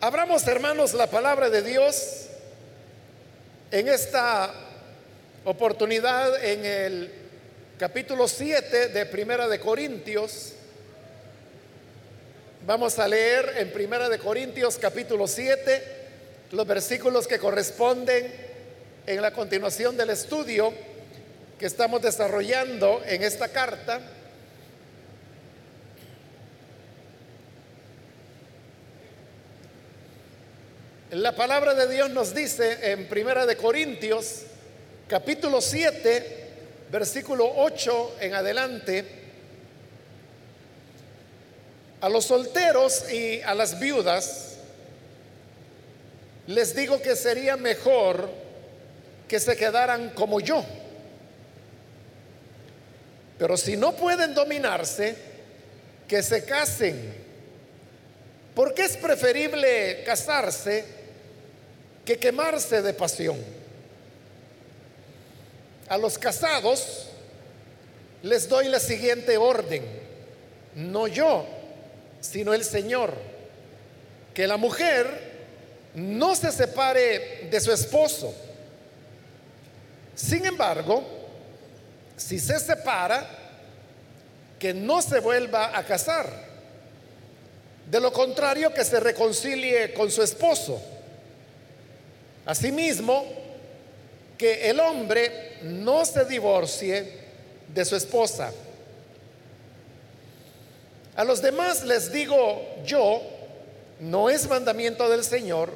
Abramos, hermanos, la palabra de Dios en esta oportunidad en el capítulo 7 de Primera de Corintios. Vamos a leer en Primera de Corintios capítulo 7 los versículos que corresponden en la continuación del estudio que estamos desarrollando en esta carta. La palabra de Dios nos dice en Primera de Corintios, capítulo 7, versículo 8 en adelante, a los solteros y a las viudas les digo que sería mejor que se quedaran como yo. Pero si no pueden dominarse, que se casen. Porque es preferible casarse que quemarse de pasión. A los casados les doy la siguiente orden, no yo, sino el Señor, que la mujer no se separe de su esposo. Sin embargo, si se separa, que no se vuelva a casar. De lo contrario, que se reconcilie con su esposo. Asimismo, que el hombre no se divorcie de su esposa. A los demás les digo yo, no es mandamiento del Señor,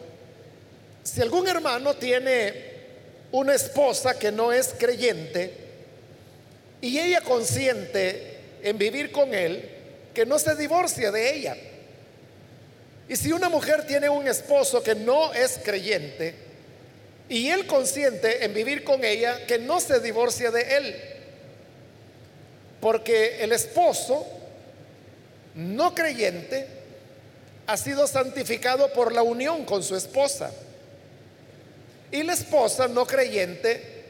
si algún hermano tiene una esposa que no es creyente y ella consiente en vivir con él, que no se divorcie de ella. Y si una mujer tiene un esposo que no es creyente, y él consiente en vivir con ella que no se divorcie de él. Porque el esposo no creyente ha sido santificado por la unión con su esposa. Y la esposa no creyente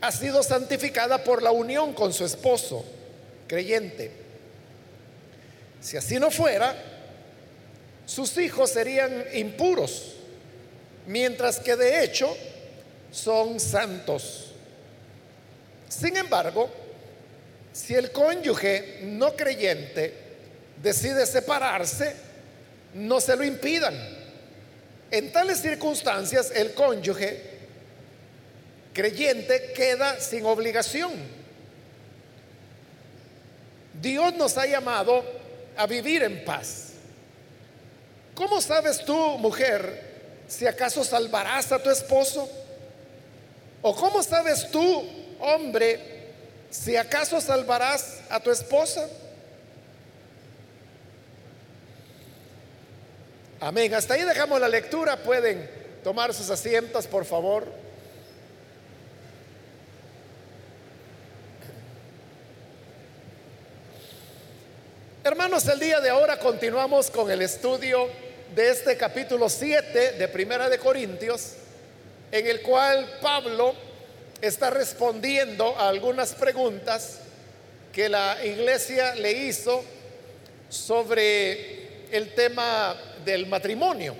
ha sido santificada por la unión con su esposo creyente. Si así no fuera, sus hijos serían impuros mientras que de hecho son santos. Sin embargo, si el cónyuge no creyente decide separarse, no se lo impidan. En tales circunstancias, el cónyuge creyente queda sin obligación. Dios nos ha llamado a vivir en paz. ¿Cómo sabes tú, mujer, si acaso salvarás a tu esposo? ¿O cómo sabes tú, hombre, si acaso salvarás a tu esposa? Amén. Hasta ahí dejamos la lectura. Pueden tomar sus asientos, por favor. Hermanos, el día de ahora continuamos con el estudio de este capítulo 7 de Primera de Corintios, en el cual Pablo está respondiendo a algunas preguntas que la iglesia le hizo sobre el tema del matrimonio.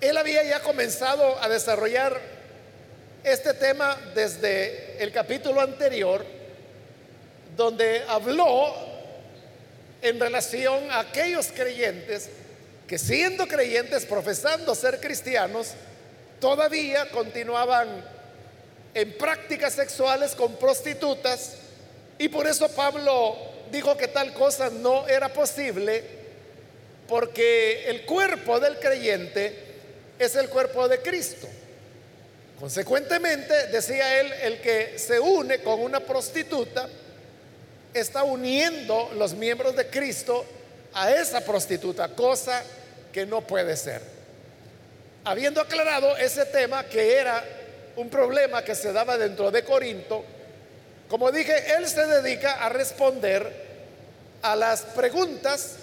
Él había ya comenzado a desarrollar este tema desde el capítulo anterior, donde habló en relación a aquellos creyentes que siendo creyentes, profesando ser cristianos, todavía continuaban en prácticas sexuales con prostitutas y por eso Pablo dijo que tal cosa no era posible porque el cuerpo del creyente es el cuerpo de Cristo. Consecuentemente, decía él, el que se une con una prostituta, está uniendo los miembros de Cristo a esa prostituta, cosa que no puede ser. Habiendo aclarado ese tema que era un problema que se daba dentro de Corinto, como dije, él se dedica a responder a las preguntas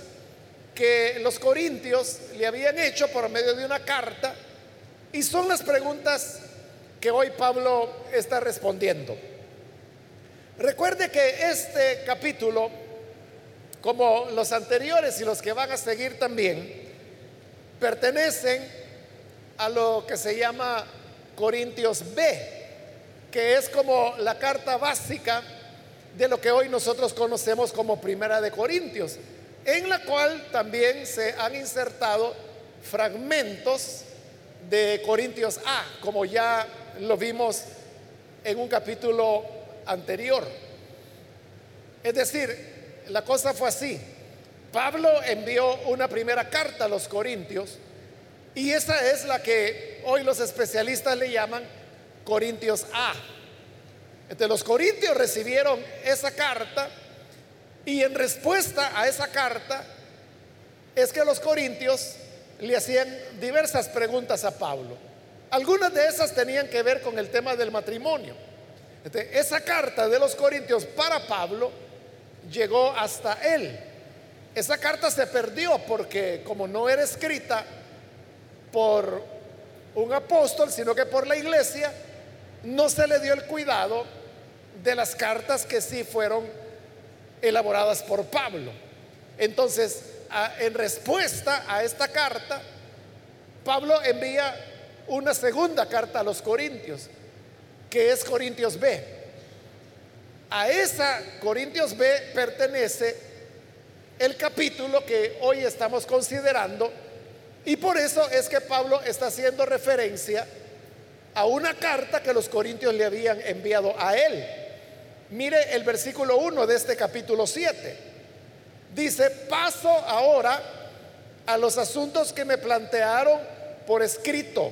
que los corintios le habían hecho por medio de una carta y son las preguntas que hoy Pablo está respondiendo. Recuerde que este capítulo como los anteriores y los que van a seguir también, pertenecen a lo que se llama Corintios B, que es como la carta básica de lo que hoy nosotros conocemos como Primera de Corintios, en la cual también se han insertado fragmentos de Corintios A, como ya lo vimos en un capítulo anterior. Es decir, la cosa fue así. Pablo envió una primera carta a los Corintios y esa es la que hoy los especialistas le llaman Corintios A. Los corintios recibieron esa carta y en respuesta a esa carta es que los corintios le hacían diversas preguntas a Pablo. Algunas de esas tenían que ver con el tema del matrimonio. Esa carta de los corintios para Pablo llegó hasta él. Esa carta se perdió porque como no era escrita por un apóstol, sino que por la iglesia, no se le dio el cuidado de las cartas que sí fueron elaboradas por Pablo. Entonces, en respuesta a esta carta, Pablo envía una segunda carta a los Corintios, que es Corintios B. A esa Corintios B pertenece el capítulo que hoy estamos considerando y por eso es que Pablo está haciendo referencia a una carta que los corintios le habían enviado a él. Mire el versículo 1 de este capítulo 7. Dice, paso ahora a los asuntos que me plantearon por escrito.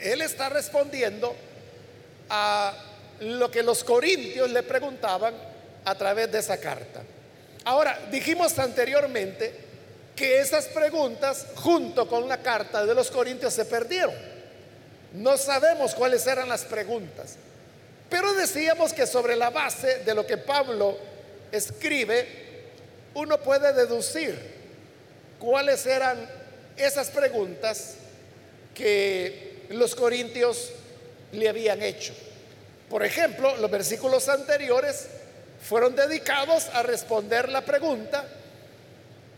Él está respondiendo a lo que los corintios le preguntaban a través de esa carta. Ahora, dijimos anteriormente que esas preguntas junto con la carta de los corintios se perdieron. No sabemos cuáles eran las preguntas, pero decíamos que sobre la base de lo que Pablo escribe, uno puede deducir cuáles eran esas preguntas que los corintios le habían hecho. Por ejemplo, los versículos anteriores fueron dedicados a responder la pregunta,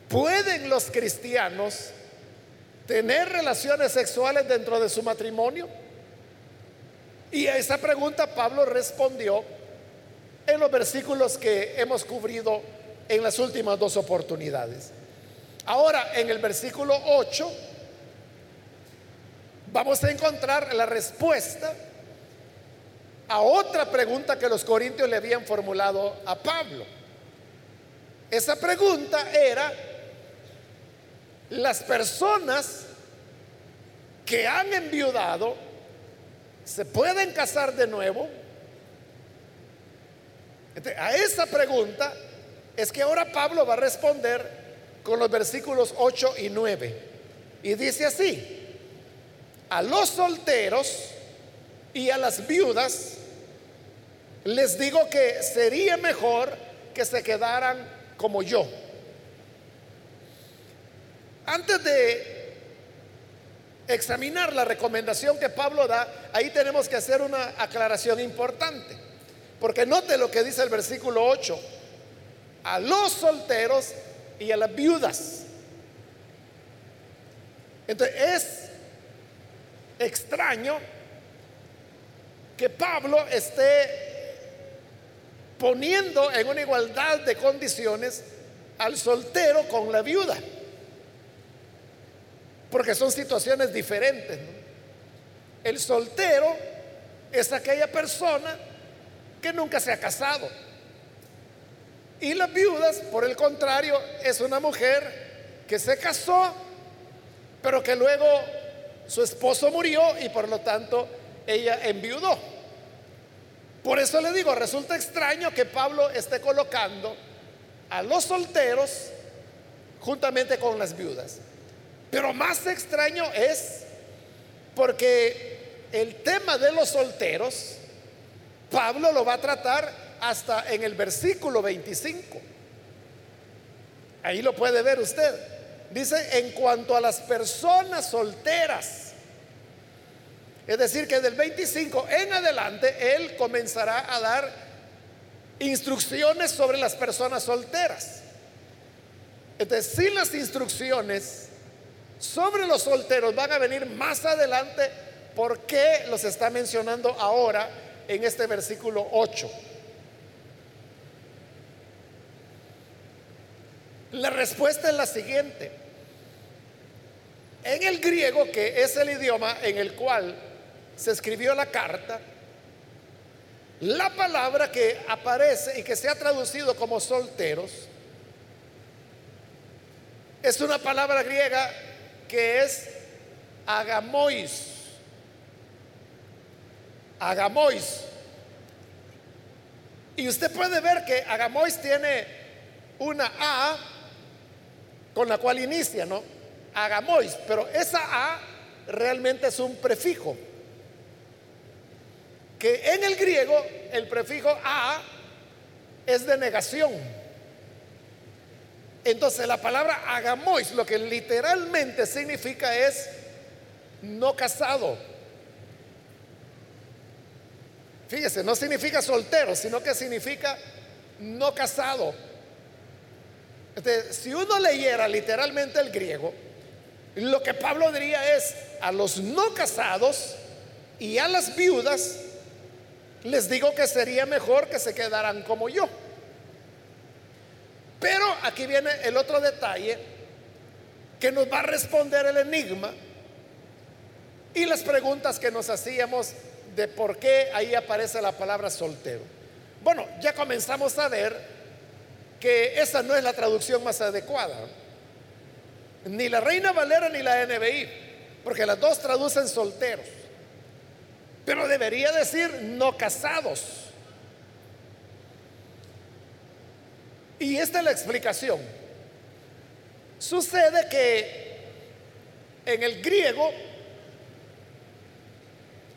¿pueden los cristianos tener relaciones sexuales dentro de su matrimonio? Y a esa pregunta Pablo respondió en los versículos que hemos cubrido en las últimas dos oportunidades. Ahora, en el versículo 8, vamos a encontrar la respuesta a otra pregunta que los corintios le habían formulado a Pablo. Esa pregunta era, las personas que han enviudado se pueden casar de nuevo. a esa pregunta es que ahora Pablo va a responder con los versículos 8 y 9. Y dice así, a los solteros y a las viudas les digo que sería mejor que se quedaran como yo antes de examinar la recomendación que Pablo da, ahí tenemos que hacer una aclaración importante. Porque note lo que dice el versículo 8. A los solteros y a las viudas. Entonces es extraño que Pablo esté poniendo en una igualdad de condiciones al soltero con la viuda porque son situaciones diferentes. El soltero es aquella persona que nunca se ha casado. Y las viudas, por el contrario, es una mujer que se casó, pero que luego su esposo murió y por lo tanto ella enviudó. Por eso le digo, resulta extraño que Pablo esté colocando a los solteros juntamente con las viudas. Pero más extraño es porque el tema de los solteros, Pablo lo va a tratar hasta en el versículo 25. Ahí lo puede ver usted. Dice, en cuanto a las personas solteras, es decir, que del 25 en adelante Él comenzará a dar instrucciones sobre las personas solteras. Entonces, si las instrucciones sobre los solteros van a venir más adelante, ¿por qué los está mencionando ahora en este versículo 8? La respuesta es la siguiente. En el griego, que es el idioma en el cual se escribió la carta, la palabra que aparece y que se ha traducido como solteros es una palabra griega que es agamois. Agamois. Y usted puede ver que agamois tiene una A con la cual inicia, ¿no? Agamois, pero esa A realmente es un prefijo. Que en el griego el prefijo A es de negación. Entonces la palabra agamois lo que literalmente significa es no casado. Fíjese, no significa soltero, sino que significa no casado. Si uno leyera literalmente el griego, lo que Pablo diría es a los no casados y a las viudas, les digo que sería mejor que se quedaran como yo. Pero aquí viene el otro detalle que nos va a responder el enigma y las preguntas que nos hacíamos de por qué ahí aparece la palabra soltero. Bueno, ya comenzamos a ver que esa no es la traducción más adecuada. Ni la Reina Valera ni la NBI, porque las dos traducen solteros. Pero debería decir no casados. Y esta es la explicación. Sucede que en el griego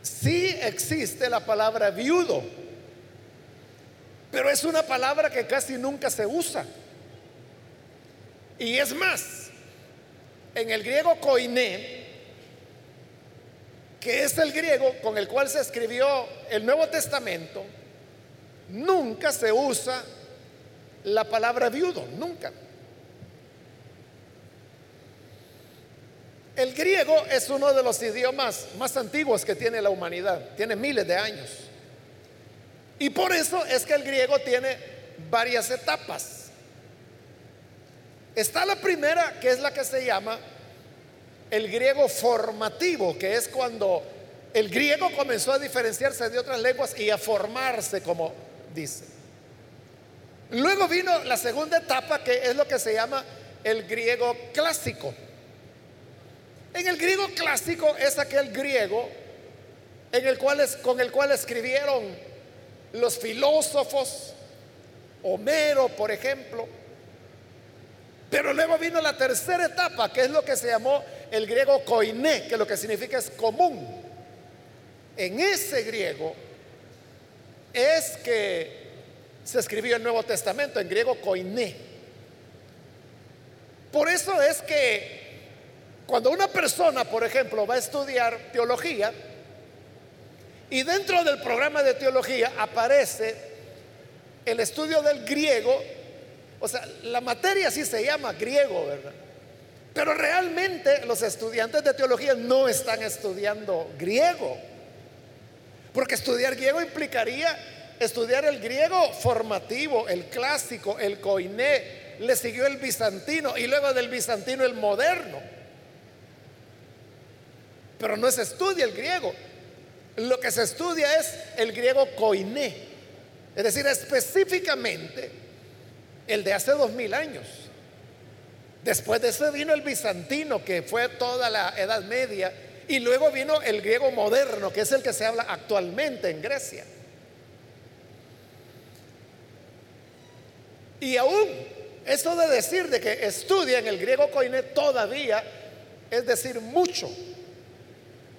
sí existe la palabra viudo, pero es una palabra que casi nunca se usa. Y es más, en el griego koiné, que es el griego con el cual se escribió el Nuevo Testamento, nunca se usa la palabra viudo, nunca. El griego es uno de los idiomas más antiguos que tiene la humanidad, tiene miles de años. Y por eso es que el griego tiene varias etapas. Está la primera, que es la que se llama el griego formativo, que es cuando el griego comenzó a diferenciarse de otras lenguas y a formarse, como dice. Luego vino la segunda etapa que es lo que se llama el griego clásico. En el griego clásico es aquel griego el con el cual escribieron los filósofos, Homero, por ejemplo. Pero luego vino la tercera etapa, que es lo que se llamó el griego koiné, que lo que significa es común. En ese griego es que se escribió el Nuevo Testamento, en griego koiné. Por eso es que cuando una persona, por ejemplo, va a estudiar teología, y dentro del programa de teología aparece el estudio del griego, o sea, la materia sí se llama griego, ¿verdad? Pero realmente los estudiantes de teología no están estudiando griego, porque estudiar griego implicaría estudiar el griego formativo, el clásico, el coiné, le siguió el bizantino y luego del bizantino el moderno. Pero no se estudia el griego. Lo que se estudia es el griego coiné, es decir, específicamente el de hace dos mil años. Después de eso vino el bizantino, que fue toda la Edad Media, y luego vino el griego moderno, que es el que se habla actualmente en Grecia. Y aún eso de decir de que estudian el griego koiné todavía es decir mucho.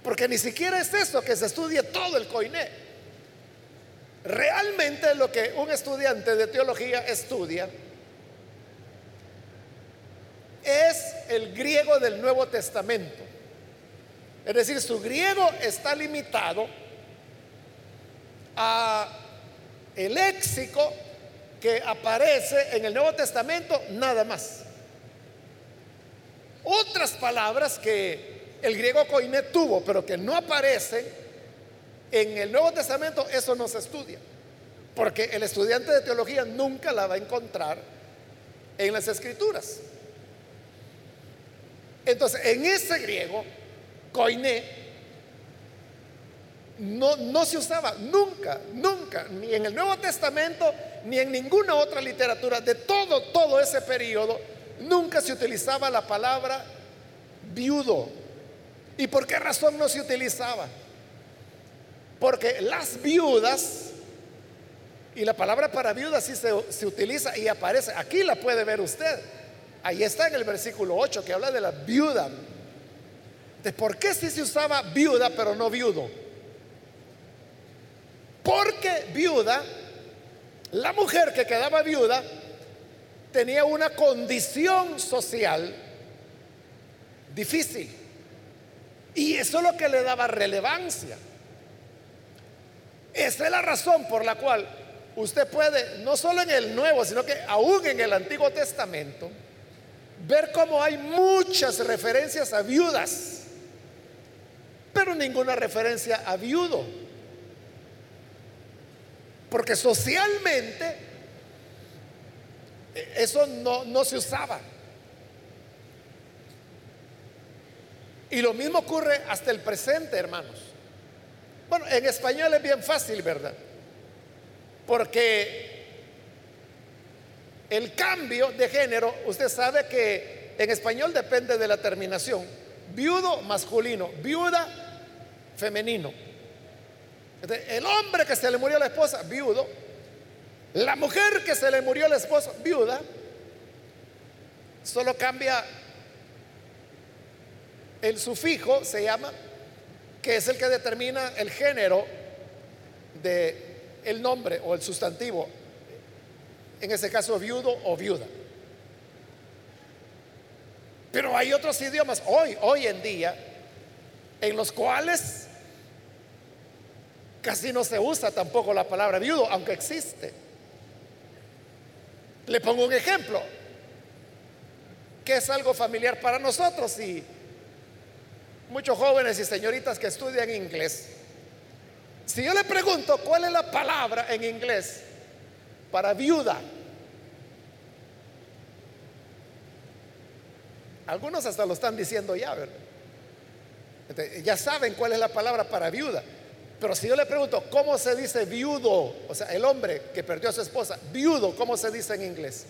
Porque ni siquiera es eso que se estudie todo el koiné. Realmente lo que un estudiante de teología estudia es el griego del Nuevo Testamento. Es decir, su griego está limitado a el léxico que aparece en el Nuevo Testamento nada más. Otras palabras que el griego koiné tuvo, pero que no aparecen en el Nuevo Testamento, eso no se estudia. Porque el estudiante de teología nunca la va a encontrar en las escrituras. Entonces, en ese griego, koiné, no, no se usaba nunca, nunca, ni en el Nuevo Testamento, ni en ninguna otra literatura de todo, todo ese periodo, nunca se utilizaba la palabra viudo. ¿Y por qué razón no se utilizaba? Porque las viudas, y la palabra para viuda sí se, se utiliza y aparece, aquí la puede ver usted, ahí está en el versículo 8 que habla de la viuda. ¿De por qué sí se usaba viuda pero no viudo? Porque viuda, la mujer que quedaba viuda, tenía una condición social difícil. Y eso es lo que le daba relevancia. Esa es la razón por la cual usted puede, no solo en el Nuevo, sino que aún en el Antiguo Testamento, ver cómo hay muchas referencias a viudas, pero ninguna referencia a viudo. Porque socialmente eh, eso no, no se usaba. Y lo mismo ocurre hasta el presente, hermanos. Bueno, en español es bien fácil, ¿verdad? Porque el cambio de género, usted sabe que en español depende de la terminación. Viudo masculino, viuda femenino. El hombre que se le murió a la esposa, viudo. La mujer que se le murió a la esposa, viuda. Solo cambia el sufijo, se llama, que es el que determina el género de el nombre o el sustantivo. En ese caso, viudo o viuda. Pero hay otros idiomas hoy, hoy en día, en los cuales Casi no se usa tampoco la palabra viudo, aunque existe. Le pongo un ejemplo, que es algo familiar para nosotros y muchos jóvenes y señoritas que estudian inglés. Si yo le pregunto cuál es la palabra en inglés para viuda, algunos hasta lo están diciendo ya, ¿verdad? ya saben cuál es la palabra para viuda. Pero si yo le pregunto, ¿cómo se dice viudo? O sea, el hombre que perdió a su esposa, viudo, ¿cómo se dice en inglés?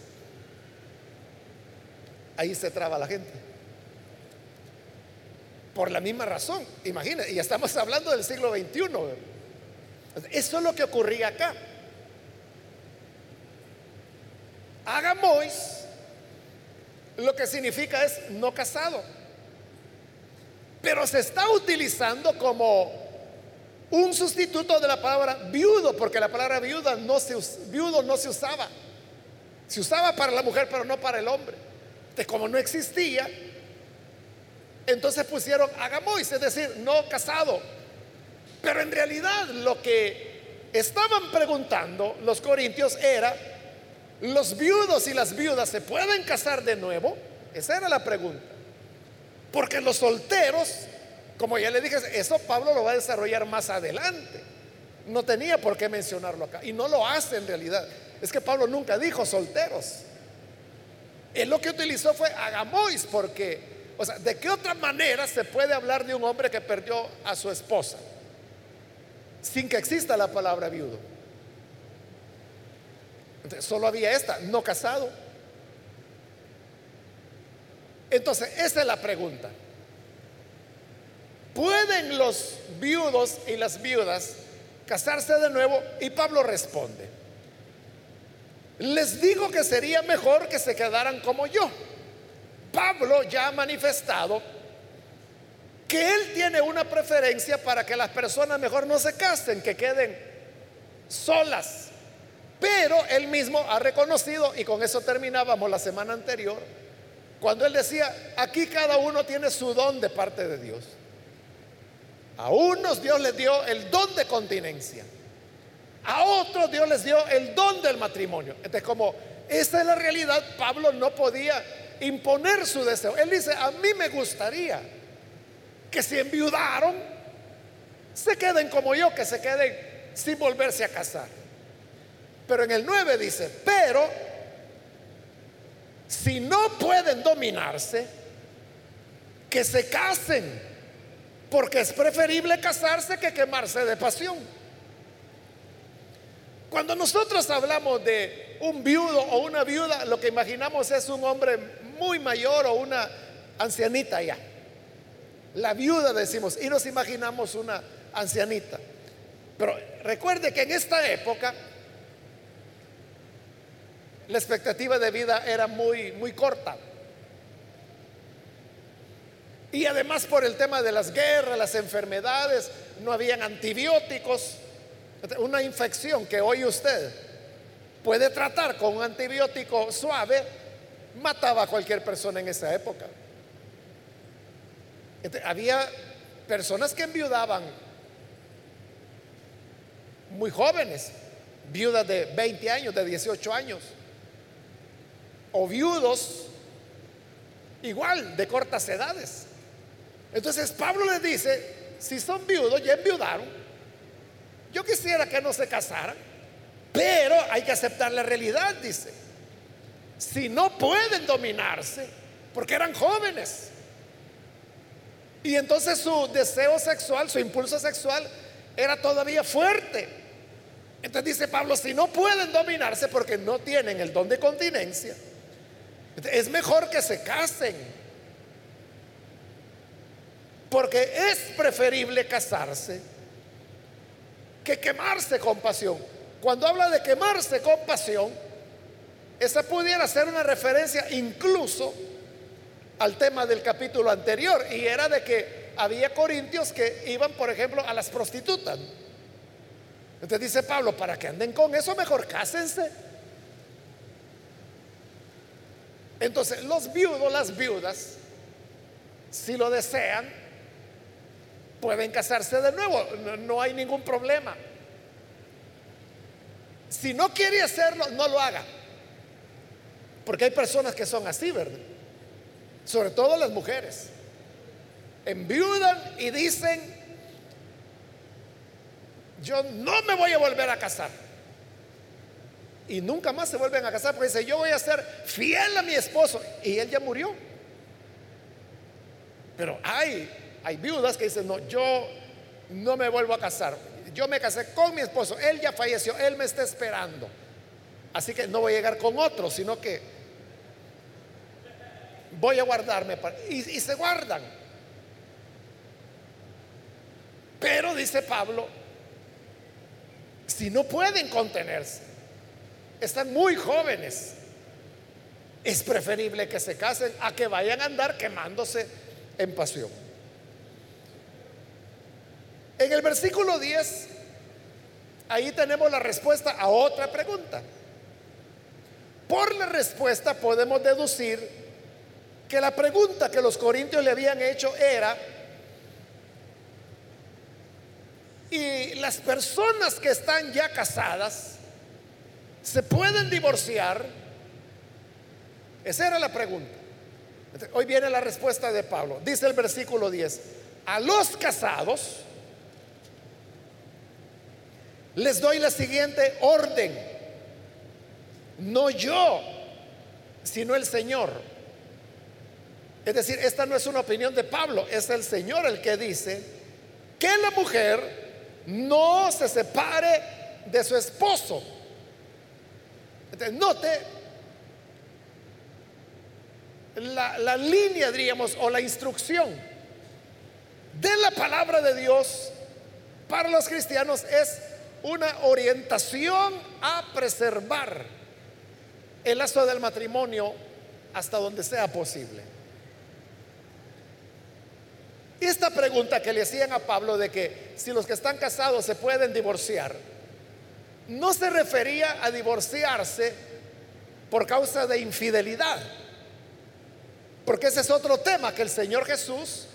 Ahí se traba la gente. Por la misma razón, imagínense, y estamos hablando del siglo XXI. Eso es lo que ocurría acá. Agamois lo que significa es no casado. Pero se está utilizando como un sustituto de la palabra viudo, porque la palabra viuda no se, viudo no se usaba. Se usaba para la mujer, pero no para el hombre. Entonces, como no existía, entonces pusieron agamois, es decir, no casado. Pero en realidad lo que estaban preguntando los corintios era, ¿los viudos y las viudas se pueden casar de nuevo? Esa era la pregunta. Porque los solteros como ya le dije, eso Pablo lo va a desarrollar más adelante. No tenía por qué mencionarlo acá. Y no lo hace en realidad. Es que Pablo nunca dijo solteros. Él lo que utilizó fue agamois, porque, o sea, ¿de qué otra manera se puede hablar de un hombre que perdió a su esposa? Sin que exista la palabra viudo. Solo había esta, no casado. Entonces, esa es la pregunta. ¿Pueden los viudos y las viudas casarse de nuevo? Y Pablo responde, les digo que sería mejor que se quedaran como yo. Pablo ya ha manifestado que él tiene una preferencia para que las personas mejor no se casen, que queden solas. Pero él mismo ha reconocido, y con eso terminábamos la semana anterior, cuando él decía, aquí cada uno tiene su don de parte de Dios. A unos Dios les dio el don de continencia. A otros Dios les dio el don del matrimonio. Entonces, como esa es la realidad, Pablo no podía imponer su deseo. Él dice, a mí me gustaría que si enviudaron, se queden como yo, que se queden sin volverse a casar. Pero en el 9 dice, pero si no pueden dominarse, que se casen, porque es preferible casarse que quemarse de pasión. Cuando nosotros hablamos de un viudo o una viuda, lo que imaginamos es un hombre muy mayor o una ancianita ya. La viuda decimos, y nos imaginamos una ancianita. Pero recuerde que en esta época la expectativa de vida era muy, muy corta. Y además por el tema de las guerras, las enfermedades, no habían antibióticos. Una infección que hoy usted puede tratar con un antibiótico suave, mataba a cualquier persona en esa época. había personas que enviudaban muy jóvenes, viudas de 20 años, de 18 años, o viudos igual de cortas edades. Entonces Pablo les dice, si son viudos, ya enviudaron, yo quisiera que no se casaran, pero hay que aceptar la realidad, dice. Si no pueden dominarse, porque eran jóvenes, y entonces su deseo sexual, su impulso sexual era todavía fuerte. Entonces dice Pablo, si no pueden dominarse porque no tienen el don de continencia, es mejor que se casen. Porque es preferible casarse que quemarse con pasión. Cuando habla de quemarse con pasión, esa pudiera ser una referencia incluso al tema del capítulo anterior, y era de que había corintios que iban, por ejemplo, a las prostitutas. Entonces dice Pablo, para que anden con eso, mejor cásense. Entonces, los viudos, las viudas, si lo desean, pueden casarse de nuevo, no, hay ningún problema. Si no quiere hacerlo, no lo haga. Porque hay personas que son así, ¿verdad? Sobre todo las mujeres. Enviudan y dicen, yo no me voy a volver a casar. Y nunca más se vuelven a casar porque dice, yo voy a ser fiel a mi esposo. Y él ya murió. Pero hay, hay viudas que dicen, no, yo no me vuelvo a casar. Yo me casé con mi esposo, él ya falleció, él me está esperando. Así que no voy a llegar con otro, sino que voy a guardarme. y, y se guardan. Pero dice Pablo, si no pueden contenerse, están muy jóvenes, es preferible que se casen a que vayan a andar quemándose en pasión. En el versículo 10, ahí tenemos la respuesta a otra pregunta. Por la respuesta podemos deducir que la pregunta que los corintios le habían hecho era, y las personas que están ya casadas, ¿Se pueden divorciar? Esa era la pregunta. Hoy viene la respuesta de Pablo. Dice el versículo 10, a los casados les doy la siguiente orden. No yo, sino el Señor. Es decir, esta no es una opinión de Pablo, es el Señor el que dice que la mujer no se separe de su esposo note la, la línea, diríamos, o la instrucción de la palabra de Dios para los cristianos es una orientación a preservar el lazo del matrimonio hasta donde sea posible. Esta pregunta que le hacían a Pablo de que si los que están casados se pueden divorciar, no se refería a divorciarse por causa de infidelidad. Porque ese es otro tema que el Señor Jesús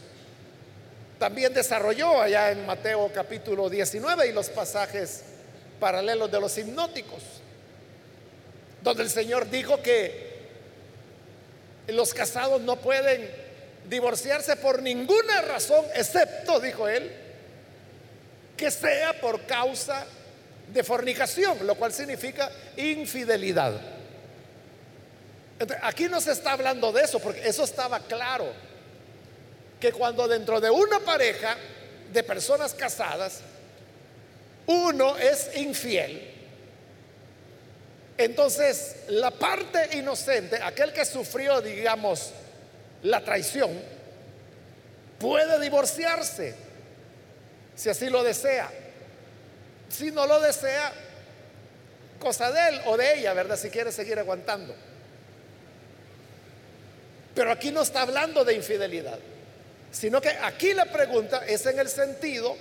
también desarrolló allá en Mateo capítulo 19 y los pasajes paralelos de los hipnóticos, donde el Señor dijo que los casados no pueden divorciarse por ninguna razón, excepto, dijo él, que sea por causa de fornicación, lo cual significa infidelidad. aquí no se está hablando de eso, porque eso estaba claro, que cuando dentro de una pareja de personas casadas, uno es infiel, entonces la parte inocente, aquel que sufrió, digamos, la traición, puede divorciarse si así lo desea. Si no lo desea, cosa de él o de ella, ¿verdad? Si quiere seguir aguantando. Pero aquí no está hablando de infidelidad, sino que aquí la pregunta es en el sentido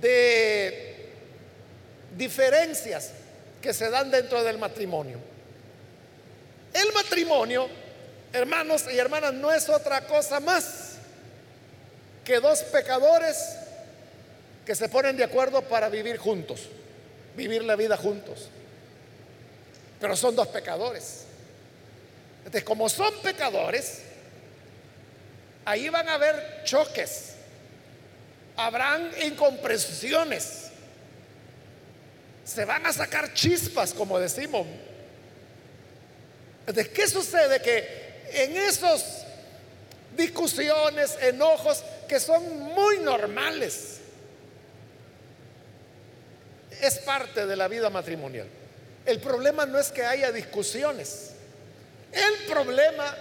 de diferencias que se dan dentro del matrimonio. El matrimonio, hermanos y hermanas, no es otra cosa más que dos pecadores que se ponen de acuerdo para vivir juntos, vivir la vida juntos. Pero son dos pecadores. Entonces, como son pecadores, ahí van a haber choques, habrán incomprensiones se van a sacar chispas, como decimos. ¿De qué sucede? Que en esas discusiones, enojos, que son muy normales, es parte de la vida matrimonial. El problema no es que haya discusiones. El problema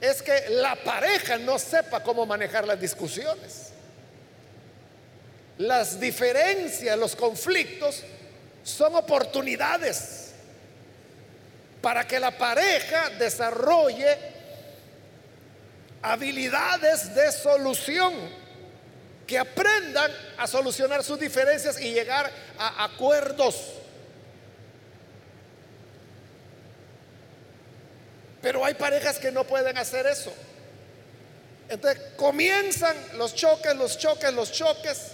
es que la pareja no sepa cómo manejar las discusiones. Las diferencias, los conflictos son oportunidades para que la pareja desarrolle habilidades de solución, que aprendan a solucionar sus diferencias y llegar a acuerdos. Pero hay parejas que no pueden hacer eso. Entonces comienzan los choques, los choques, los choques.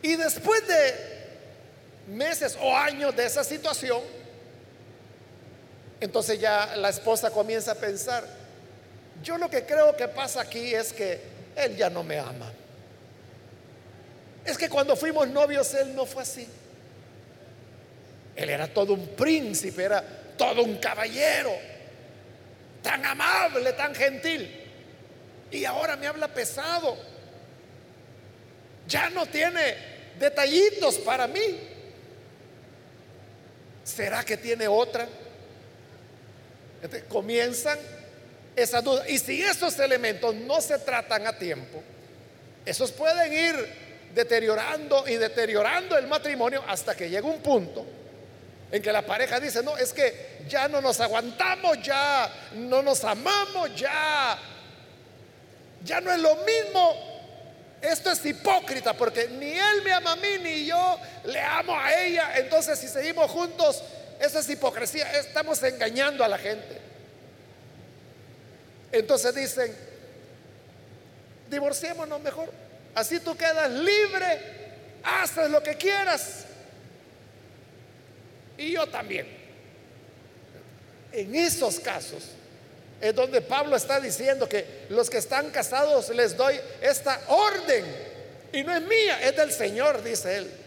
Y después de meses o años de esa situación, entonces ya la esposa comienza a pensar, yo lo que creo que pasa aquí es que él ya no me ama. Es que cuando fuimos novios él no fue así. Él era todo un príncipe, era todo un caballero, tan amable, tan gentil. Y ahora me habla pesado. Ya no tiene detallitos para mí. ¿Será que tiene otra? Comienzan esa duda Y si esos elementos no se tratan a tiempo, esos pueden ir deteriorando y deteriorando el matrimonio hasta que llega un punto en que la pareja dice, no, es que ya no nos aguantamos, ya no nos amamos, ya, ya no es lo mismo esto es hipócrita porque ni él me ama a mí ni yo le amo a ella. Entonces si seguimos juntos, eso es hipocresía. Estamos engañando a la gente. Entonces dicen, divorciémonos mejor. Así tú quedas libre, haces lo que quieras. Y yo también. En esos casos es donde Pablo está diciendo que los que están casados les doy esta orden. Y no es mía, es del Señor, dice él.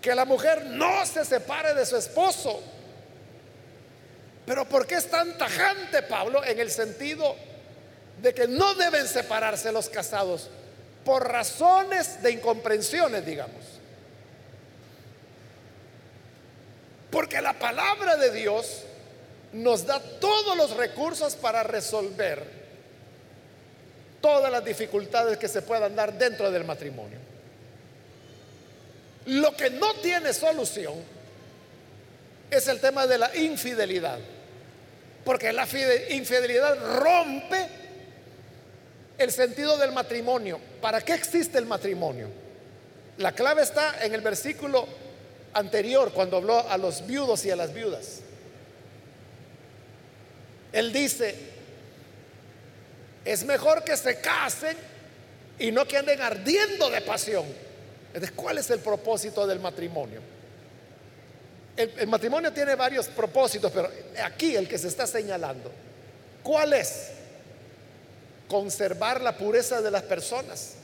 Que la mujer no se separe de su esposo. Pero ¿por qué es tan tajante Pablo en el sentido de que no deben separarse los casados? Por razones de incomprensiones, digamos. Porque la palabra de Dios nos da todos los recursos para resolver todas las dificultades que se puedan dar dentro del matrimonio. Lo que no tiene solución es el tema de la infidelidad, porque la infidelidad rompe el sentido del matrimonio. ¿Para qué existe el matrimonio? La clave está en el versículo anterior, cuando habló a los viudos y a las viudas. Él dice, es mejor que se casen y no que anden ardiendo de pasión. ¿Cuál es el propósito del matrimonio? El, el, matrimonio tiene varios propósitos, pero aquí el que se está señalando, ¿cuál es? Conservar la pureza de las personas.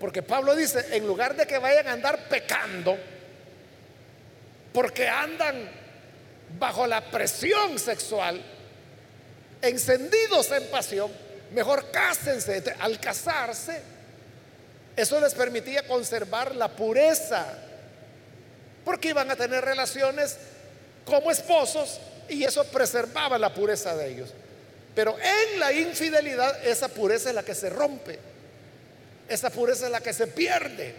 Porque Pablo dice, en lugar de que vayan a andar pecando, porque andan bajo la presión sexual, encendidos en pasión, mejor cásense. Al casarse, eso les permitía conservar la pureza, porque iban a tener relaciones como esposos y eso preservaba la pureza de ellos. Pero en la infidelidad esa pureza es la que se rompe, esa pureza es la que se pierde.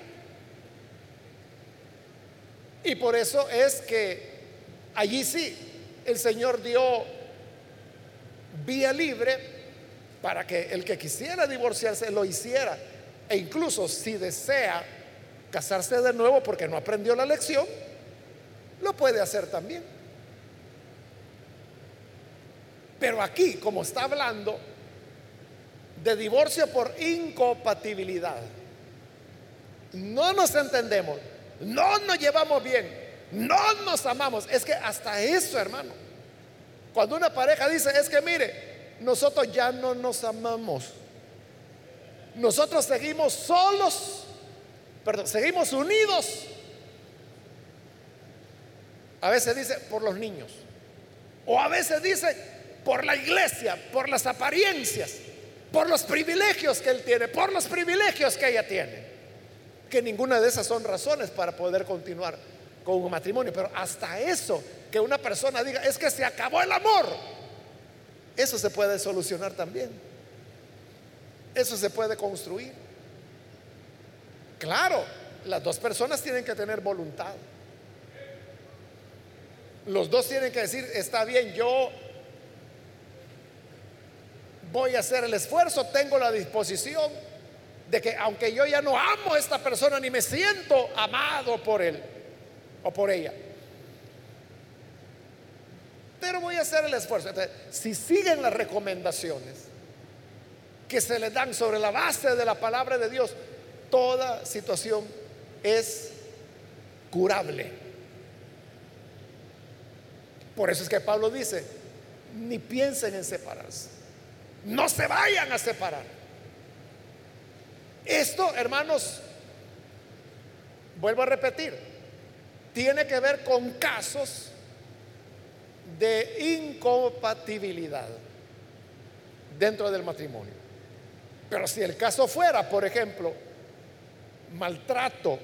Y por eso es que allí sí el Señor dio vía libre para que el que quisiera divorciarse lo hiciera. E incluso si desea casarse de nuevo porque no aprendió la lección, lo puede hacer también. Pero aquí, como está hablando de divorcio por incompatibilidad, no nos entendemos, no nos llevamos bien, no nos amamos. Es que hasta eso, hermano. Cuando una pareja dice, es que mire, nosotros ya no nos amamos. Nosotros seguimos solos, perdón, seguimos unidos. A veces dice por los niños. O a veces dice por la iglesia, por las apariencias, por los privilegios que él tiene, por los privilegios que ella tiene. Que ninguna de esas son razones para poder continuar con un matrimonio. Pero hasta eso, que una persona diga, es que se acabó el amor, eso se puede solucionar también. Eso se puede construir. Claro, las dos personas tienen que tener voluntad. Los dos tienen que decir, está bien, yo voy a hacer el esfuerzo, tengo la disposición de que aunque yo ya no amo a esta persona ni me siento amado por él o por ella, pero voy a hacer el esfuerzo. si siguen las recomendaciones, que se le dan sobre la base de la palabra de Dios, toda situación es curable. Por eso es que Pablo dice, ni piensen en separarse, no se vayan a separar. Esto, hermanos, vuelvo a repetir, tiene que ver con casos de incompatibilidad dentro del matrimonio. Pero si el caso fuera, por ejemplo, maltrato,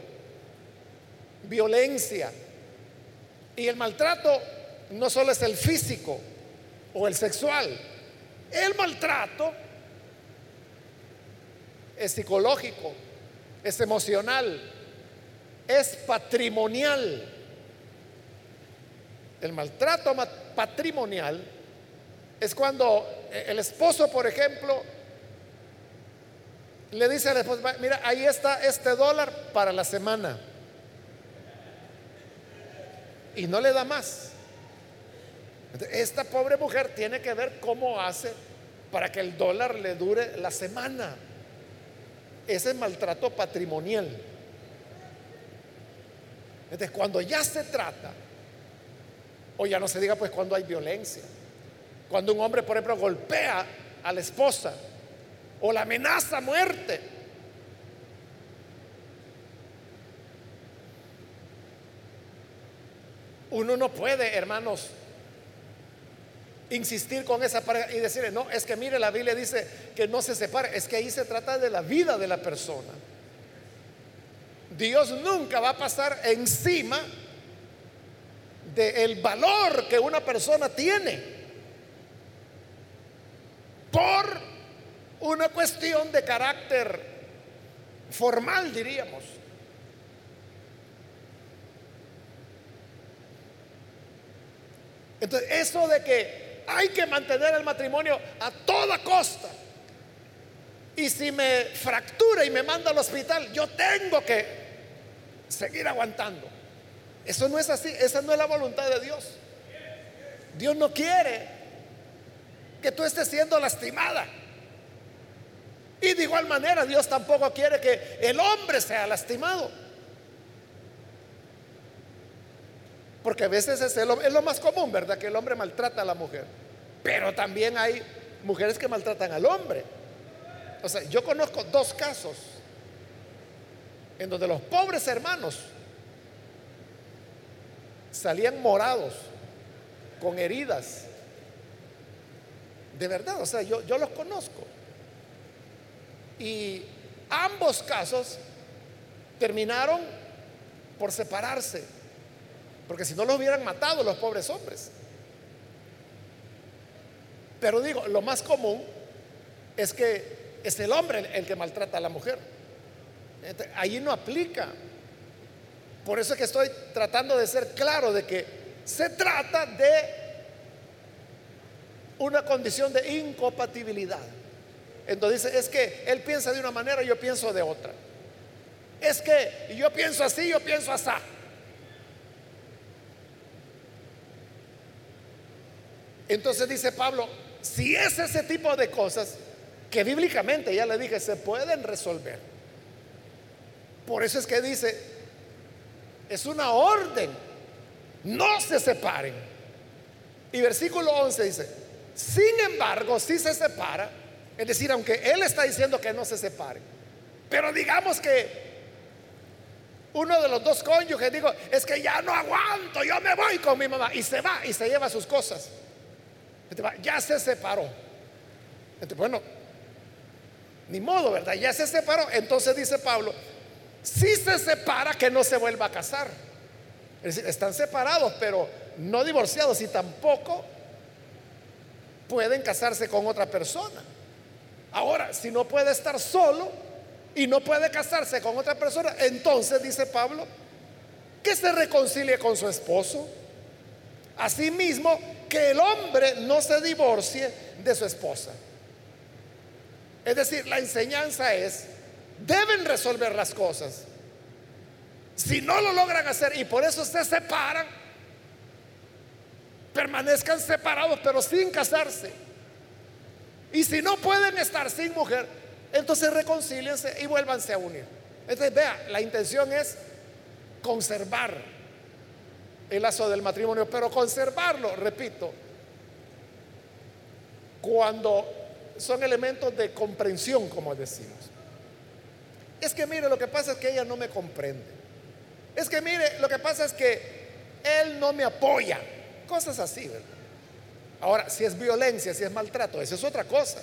violencia, y el maltrato no solo es el físico o el sexual, el maltrato es psicológico, es emocional, es patrimonial. El maltrato patrimonial es cuando el esposo, por ejemplo, le dice a la esposa, mira, ahí está este dólar para la semana. Y no le da más. Esta pobre mujer tiene que ver cómo hace para que el dólar le dure la semana. Ese es maltrato patrimonial. Entonces, cuando ya se trata, o ya no se diga pues cuando hay violencia, cuando un hombre, por ejemplo, golpea a la esposa, o la amenaza muerte. Uno no puede, hermanos, insistir con esa pareja y decirle, no, es que mire, la Biblia dice que no se separe, es que ahí se trata de la vida de la persona. Dios nunca va a pasar encima del valor que una persona tiene por una cuestión de carácter formal, diríamos. Entonces, eso de que hay que mantener el matrimonio a toda costa. Y si me fractura y me manda al hospital, yo tengo que seguir aguantando. Eso no es así, esa no es la voluntad de Dios. Dios no quiere que tú estés siendo lastimada. Y de igual manera Dios tampoco quiere que el hombre sea lastimado. Porque a veces es, lo, más común, ¿verdad? Que el hombre maltrata a la mujer. Pero también hay mujeres que maltratan al hombre. O sea, yo conozco dos casos en donde los pobres hermanos salían morados, con heridas. De verdad, o sea, yo los conozco. Y ambos casos terminaron por separarse, porque si no los hubieran matado los pobres hombres. Pero digo, lo más común es que es el hombre el que maltrata a la mujer. Ahí no aplica. Por eso es que estoy tratando de ser claro de que se trata de una condición de incompatibilidad. Entonces dice, es que él piensa de una manera, yo pienso de otra. Es que yo pienso así, yo pienso así. Entonces dice Pablo, si es ese tipo de cosas que bíblicamente, ya le dije, se pueden resolver. Por eso es que dice, es una orden, no se separen. Y versículo 11 dice, sin embargo, si se separa, es decir, aunque él está diciendo que no se separen, pero digamos que uno de los dos cónyuges digo, es que ya no aguanto, yo me voy con mi mamá y se va y se lleva sus cosas. Ya se separó. bueno, ni modo, ¿verdad? Ya se separó. Entonces dice Pablo, si se separa, que no se vuelva a casar. Es decir, están separados, pero no divorciados y tampoco pueden casarse con otra persona. Ahora, si no puede estar solo y no puede casarse con otra persona, entonces dice Pablo, que se reconcilie con su esposo. Asimismo, que el hombre no se divorcie de su esposa. Es decir, la enseñanza es, deben resolver las cosas. Si no lo logran hacer y por eso se separan, permanezcan separados pero sin casarse. Y si no pueden estar sin mujer, entonces reconcíliense y vuélvanse a unir. Entonces, vea, la intención es conservar el lazo del matrimonio, pero conservarlo, repito, cuando son elementos de comprensión, como decimos. Es que mire, lo que pasa es que ella no me comprende. Es que mire, lo que pasa es que él no me apoya. Cosas así, ¿verdad? Ahora, si es violencia, si es maltrato, eso es otra cosa.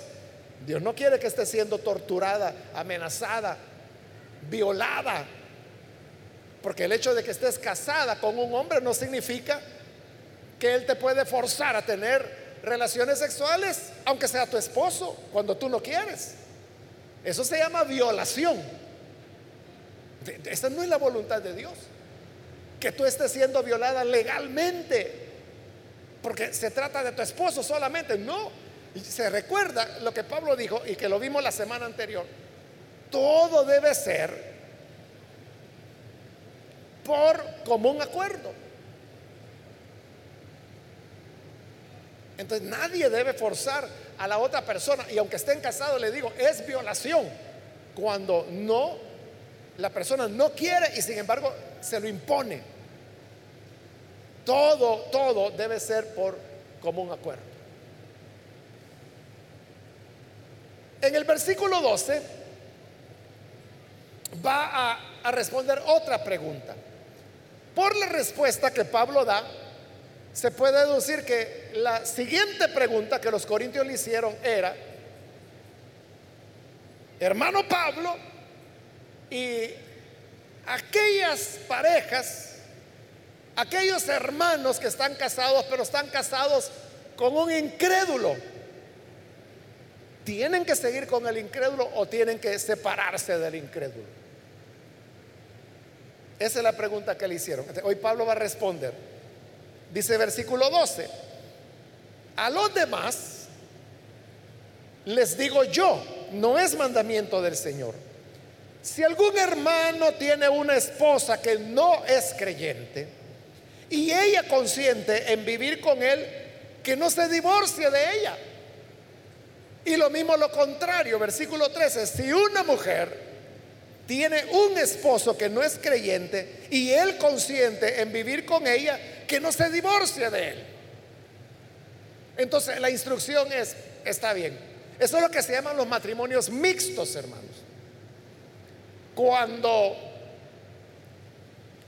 Dios no quiere que esté siendo torturada, amenazada, violada. Porque el hecho de que estés casada con un hombre no significa que él te puede forzar a tener relaciones sexuales, aunque sea tu esposo, cuando tú no quieres. Eso se llama violación. Esta no es la voluntad de Dios. Que tú estés siendo violada legalmente porque se trata de tu esposo solamente. No. Se recuerda lo que Pablo dijo y que lo vimos la semana anterior. Todo debe ser por común acuerdo. Entonces nadie debe forzar a la otra persona. Y aunque estén casados, le digo, es violación cuando no, la persona no quiere y sin embargo se lo impone. Todo, todo debe ser por común acuerdo. En el versículo 12 va a, a responder otra pregunta. Por la respuesta que Pablo da, se puede deducir que la siguiente pregunta que los corintios le hicieron era, hermano Pablo, y aquellas parejas aquellos hermanos que están casados, pero están casados con un incrédulo, ¿tienen que seguir con el incrédulo o tienen que separarse del incrédulo? Esa es la pregunta que le hicieron. Hoy Pablo va a responder. Dice versículo 12, a los demás les digo yo, no es mandamiento del Señor. Si algún hermano tiene una esposa que no es creyente, y ella consiente en vivir con él, que no se divorcie de ella. Y lo mismo lo contrario, versículo 13, si una mujer tiene un esposo que no es creyente y él consiente en vivir con ella, que no se divorcie de él. Entonces la instrucción es, está bien. Eso es lo que se llaman los matrimonios mixtos, hermanos. Cuando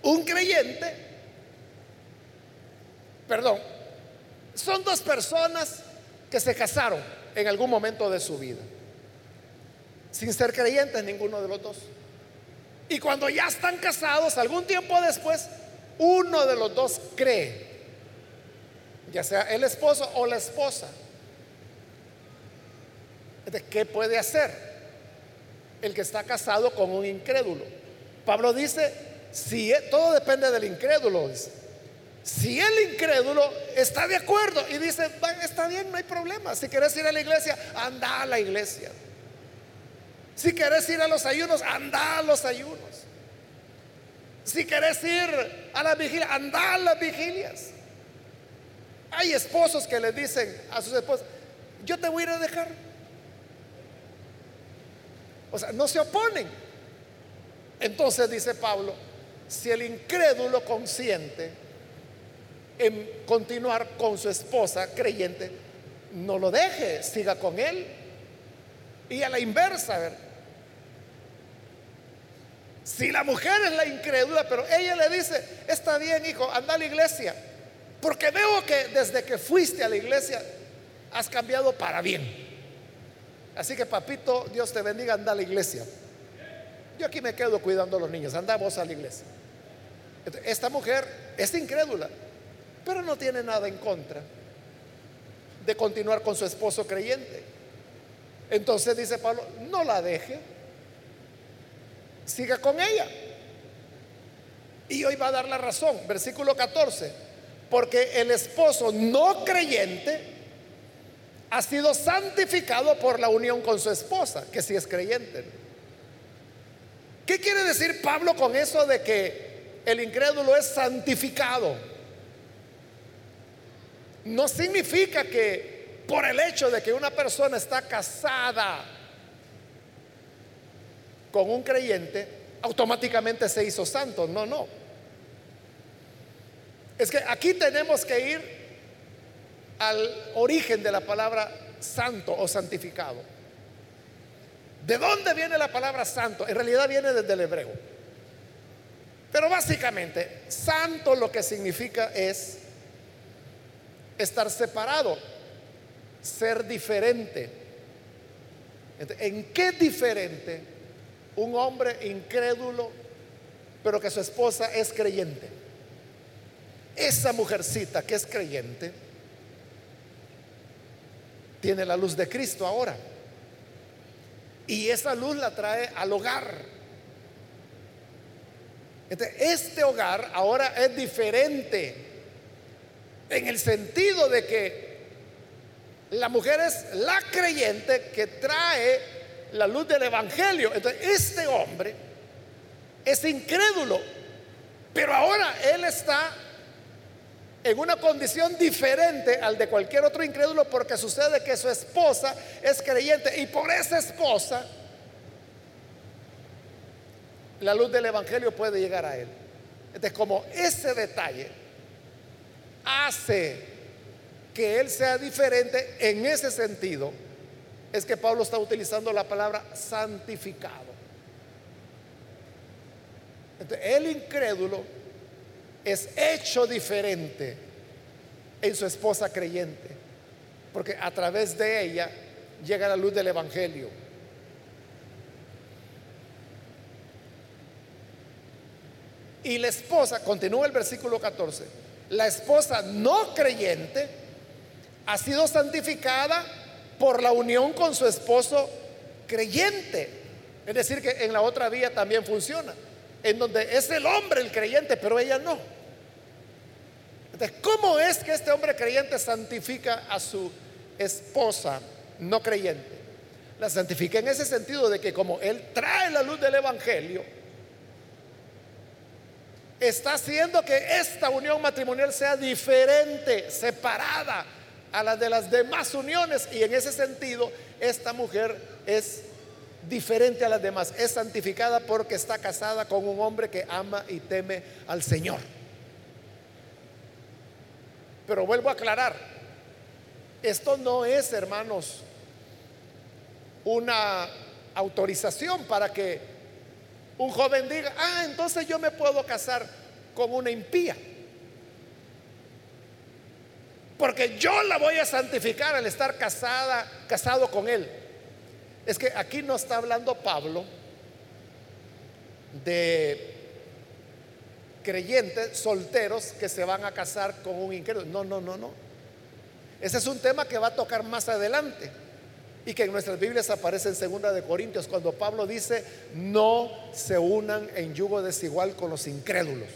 un creyente, perdón, son dos personas que se casaron en algún momento de su vida, sin ser creyentes ninguno de los dos. Y cuando ya están casados, algún tiempo después, uno de los dos cree, ya sea el esposo o la esposa. ¿De qué puede hacer el que está casado con un incrédulo? Pablo dice, si e, todo depende del incrédulo, Si el incrédulo está de acuerdo y dice, está bien, no hay problema. Si quieres ir a la iglesia, anda a la iglesia. Si quieres ir a los ayunos, anda a los ayunos. Si quieres ir a la vigilia, anda a las vigilias. Hay esposos que le dicen a sus esposas, yo te voy a ir a dejar. O sea, no se oponen. Entonces dice Pablo, si el incrédulo consiente en continuar con su esposa creyente, no lo deje, siga con él. Y a la inversa, ver. Si la mujer es la incrédula, pero ella le dice, está bien, hijo, anda a la iglesia. Porque veo que desde que fuiste a la iglesia has cambiado para bien. Así que papito, Dios te bendiga, anda a la iglesia. Yo aquí me quedo cuidando a los niños, anda vos a la iglesia. Esta mujer es incrédula, pero no tiene nada en contra de continuar con su esposo creyente. Entonces dice Pablo, no la deje, siga con ella. Y hoy va a dar la razón, versículo 14, porque el esposo no creyente ha sido santificado por la unión con su esposa, que si es creyente. ¿Qué quiere decir Pablo con eso de que el incrédulo es santificado? No significa que por el hecho de que una persona está casada con un creyente, automáticamente se hizo santo. No, no. Es que aquí tenemos que ir al origen de la palabra santo o santificado. ¿De dónde viene la palabra santo? En realidad viene desde el hebreo. Pero básicamente, santo lo que significa es estar separado, ser diferente. ¿En qué diferente un hombre incrédulo, pero que su esposa es creyente? Esa mujercita que es creyente tiene la luz de Cristo ahora. Y esa luz la trae al hogar. Este hogar ahora es diferente en el sentido de que la mujer es la creyente que trae la luz del Evangelio. Entonces, este hombre es incrédulo, pero ahora él está en una condición diferente al de cualquier otro incrédulo porque sucede que su esposa es creyente y por esa esposa la luz del Evangelio puede llegar a él. Entonces, como ese detalle hace que Él sea diferente en ese sentido, es que Pablo está utilizando la palabra santificado. Entonces, el incrédulo es hecho diferente en su esposa creyente, porque a través de ella llega la luz del Evangelio. Y la esposa, continúa el versículo 14, la esposa no creyente ha sido santificada por la unión con su esposo creyente. Es decir, que en la otra vía también funciona, en donde es el hombre el creyente, pero ella no. Entonces, ¿cómo es que este hombre creyente santifica a su esposa no creyente? La santifica en ese sentido de que como él trae la luz del Evangelio, está haciendo que esta unión matrimonial sea diferente, separada, a las de las demás uniones y en ese sentido esta mujer es diferente a las demás, es santificada porque está casada con un hombre que ama y teme al Señor. Pero vuelvo a aclarar, esto no es, hermanos, una autorización para que un joven diga, ah, entonces yo me puedo casar con una impía. Porque yo la voy a santificar al estar casada, casado con él. Es que aquí no está hablando Pablo de creyentes solteros que se van a casar con un incrédulo. No, no, no, no. Ese es un tema que va a tocar más adelante y que en nuestras Biblias aparece en segunda de Corintios cuando Pablo dice, "No se unan en yugo desigual con los incrédulos."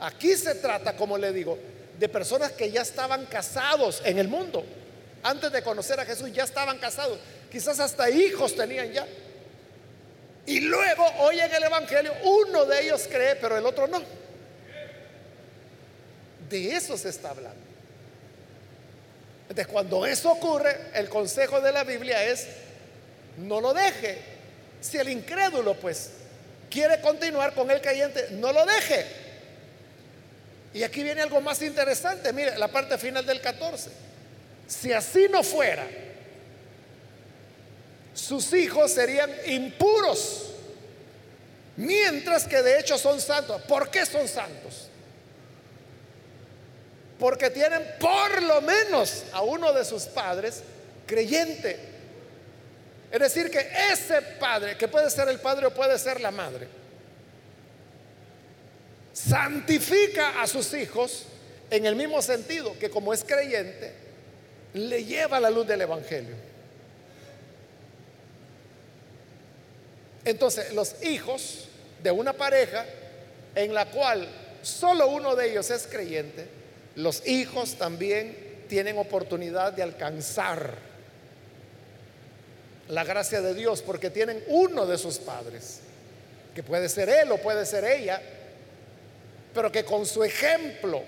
Aquí se trata, como le digo, de personas que ya estaban casados en el mundo. Antes de conocer a Jesús ya estaban casados. Quizás hasta hijos tenían ya. Y luego oyen el Evangelio, uno de ellos cree, pero el otro no. De eso se está hablando. Entonces, cuando eso ocurre, el consejo de la Biblia es, no lo deje. Si el incrédulo, pues, quiere continuar con el creyente, no lo deje. Y aquí viene algo más interesante, mire, la parte final del 14. Si así no fuera, sus hijos serían impuros, mientras que de hecho son santos. ¿Por qué son santos? Porque tienen por lo menos a uno de sus padres creyente. Es decir, que ese padre, que puede ser el padre o puede ser la madre, santifica a sus hijos en el mismo sentido que como es creyente, le lleva la luz del Evangelio. Entonces, los hijos de una pareja en la cual solo uno de ellos es creyente, los hijos también tienen oportunidad de alcanzar la gracia de Dios porque tienen uno de sus padres, que puede ser él o puede ser ella, pero que con su ejemplo,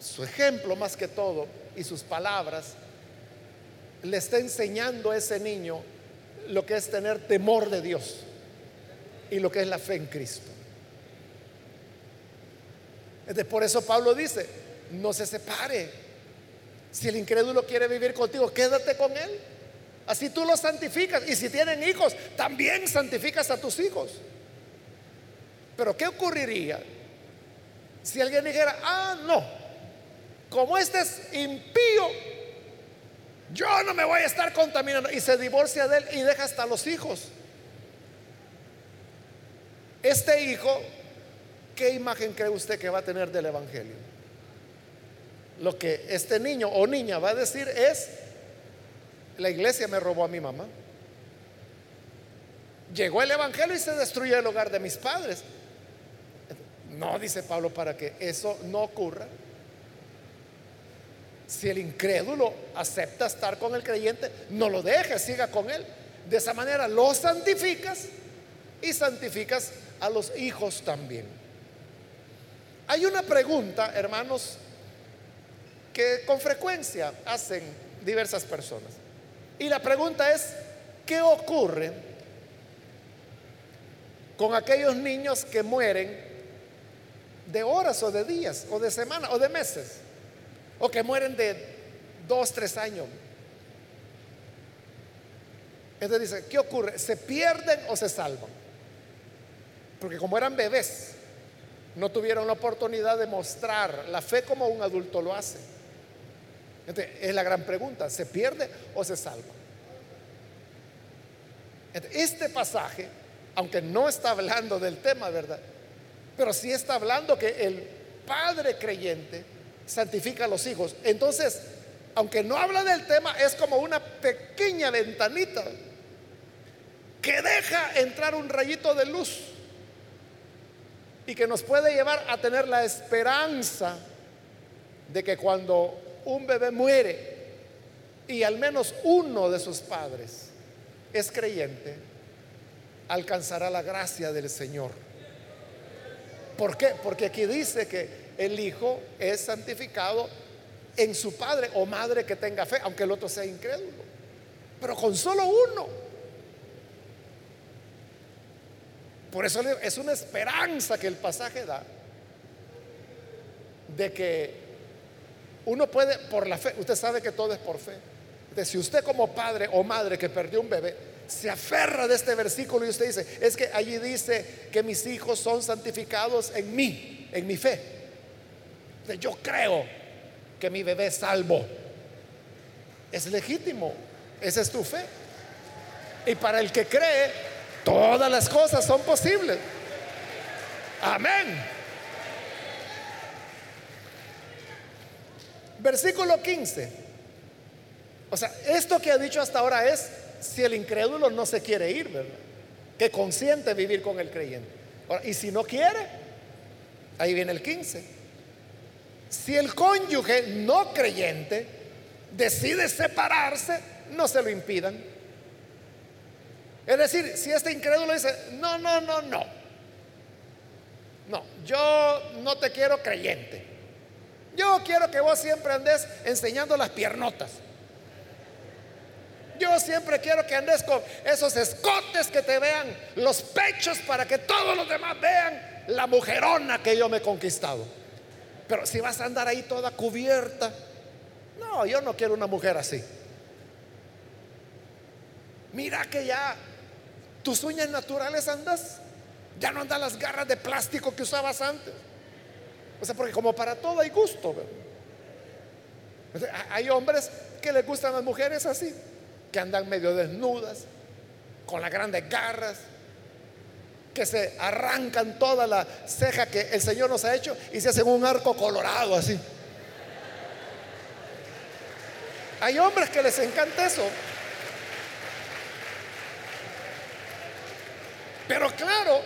su ejemplo más que todo, y sus palabras, le está enseñando a ese niño lo que es tener temor de Dios y lo que es la fe en Cristo. Entonces, por eso Pablo dice, no se separe. Si el incrédulo quiere vivir contigo, quédate con él. Así tú lo santificas. Y si tienen hijos, también santificas a tus hijos. Pero ¿qué ocurriría si alguien dijera, ah, no, como este es impío, yo no me voy a estar contaminando y se divorcia de él y deja hasta los hijos? Este hijo, ¿qué imagen cree usted que va a tener del Evangelio? Lo que este niño o niña va a decir es, la iglesia me robó a mi mamá. Llegó el Evangelio y se destruyó el hogar de mis padres. No, dice Pablo, para que eso no ocurra. Si el incrédulo acepta estar con el creyente, no lo dejes, siga con él. De esa manera lo santificas y santificas a los hijos también. Hay una pregunta, hermanos, que con frecuencia hacen diversas personas. Y la pregunta es, ¿qué ocurre con aquellos niños que mueren de horas o de días o de semanas o de meses o que mueren de dos, tres años. Entonces dice, ¿qué ocurre? ¿Se pierden o se salvan? Porque como eran bebés, no tuvieron la oportunidad de mostrar la fe como un adulto lo hace. Es la gran pregunta, ¿se pierde o se salva? este pasaje, aunque no está hablando del tema, ¿verdad? Pero sí está hablando que el padre creyente santifica a los hijos. Entonces, aunque no habla del tema, es como una pequeña ventanita que deja entrar un rayito de luz y que nos puede llevar a tener la esperanza de que cuando un bebé muere y al menos uno de sus padres es creyente, alcanzará la gracia del Señor. ¿Por qué? Porque aquí dice que el hijo es santificado en su padre o madre que tenga fe, aunque el otro sea incrédulo. Pero con solo uno. Por eso es una esperanza que el pasaje da de que uno puede, por la fe, usted sabe que todo es por fe. De si usted como padre o madre que perdió un bebé, se aferra de este versículo y usted dice, es que allí dice que mis hijos son santificados en mí, en mi fe. Yo creo que mi bebé es salvo. Es legítimo, esa es tu fe. Y para el que cree, todas las cosas son posibles. Amén. Versículo 15. O sea, esto que ha dicho hasta ahora es si el incrédulo no se quiere ir, ¿verdad? Que consiente vivir con el creyente. y si no quiere, ahí viene el 15. Si el cónyuge no creyente decide separarse, no se lo impidan. Es decir, si este incrédulo dice, no, no, no, no. No, yo no te quiero creyente. Yo quiero que vos siempre andes enseñando las piernotas. Yo siempre quiero que andes con esos escotes que te vean los pechos para que todos los demás vean la mujerona que yo me he conquistado. Pero si vas a andar ahí toda cubierta, no, yo no quiero una mujer así. Mira que ya tus uñas naturales andas, ya no andan las garras de plástico que usabas antes. O sea, porque como para todo hay gusto. hay hombres que les gustan las mujeres así, que andan medio desnudas, con las grandes garras, que se arrancan toda la ceja que el Señor nos ha hecho y se hacen un arco colorado así. Hay hombres que les encanta eso. Pero claro,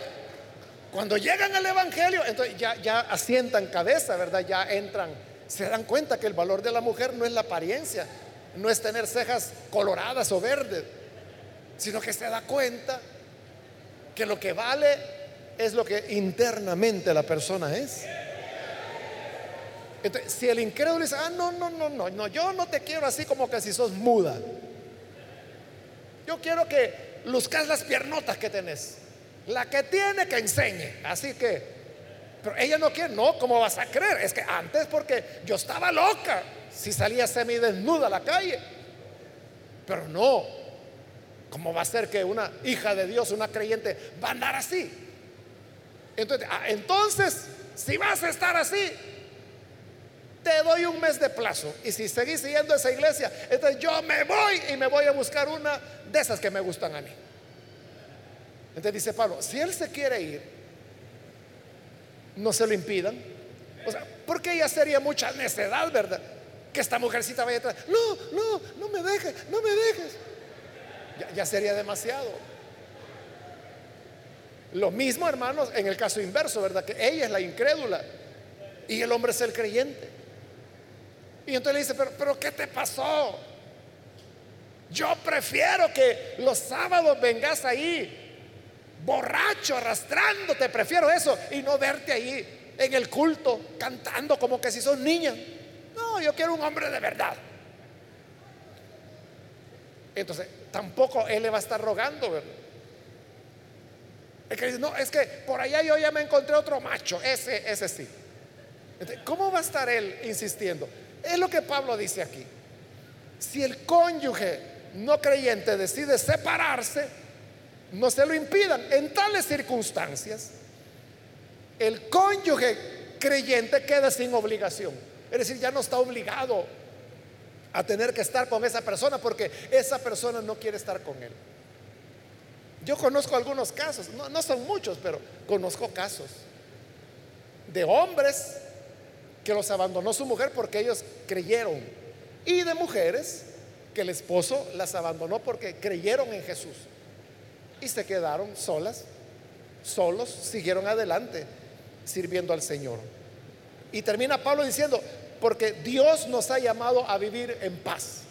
cuando llegan al Evangelio, entonces ya, asientan cabeza, ¿verdad? Ya entran, se dan cuenta que el valor de la mujer no es la apariencia, no es tener cejas coloradas o verdes, sino que se da cuenta que lo que vale es lo que internamente la persona es. Entonces, si el incrédulo dice, ah, no, no, no, no, no, yo no te quiero así como que si sos muda. Yo quiero que luzcas las piernotas que tenés. La que tiene que enseñe. Así que, pero ella no quiere, no, ¿cómo vas a creer? Es que antes porque yo estaba loca si salía semidesnuda a la calle. Pero no, ¿cómo va a ser que una hija de Dios, una creyente, va a andar así? Entonces, ah, entonces si vas a estar así, te doy un mes de plazo. Y si seguís siguiendo esa iglesia, entonces yo me voy y me voy a buscar una de esas que me gustan a mí. Entonces dice Pablo, si él se quiere ir, no se lo impidan. O sea, porque ya sería mucha necedad, ¿verdad? Que esta mujercita vaya atrás. No, no, no me dejes, no me dejes. Ya, sería demasiado. Lo mismo, hermanos, en el caso inverso, ¿verdad? Que ella es la incrédula y el hombre es el creyente. Y entonces le dice, pero, pero ¿qué te pasó? Yo prefiero que los sábados vengas ahí borracho, arrastrándote, prefiero eso y no verte ahí en el culto cantando como que si sos niña. No, yo quiero un hombre de verdad. Entonces, tampoco él le va a estar rogando, ¿verdad? Es que dice, no, es que por allá yo ya me encontré otro macho, ese, ese sí. ¿Cómo va a estar él insistiendo? Es lo que Pablo dice aquí. Si el cónyuge no creyente decide separarse, no se lo impidan. En tales circunstancias, el cónyuge creyente queda sin obligación. Es decir, ya no está obligado a tener que estar con esa persona porque esa persona no quiere estar con él. Yo conozco algunos casos, no, son muchos, pero conozco casos de hombres que los abandonó su mujer porque ellos creyeron y de mujeres que el esposo las abandonó porque creyeron en Jesús y se quedaron solas, solos, siguieron adelante sirviendo al Señor. Y termina Pablo diciendo, porque Dios nos ha llamado a vivir en paz.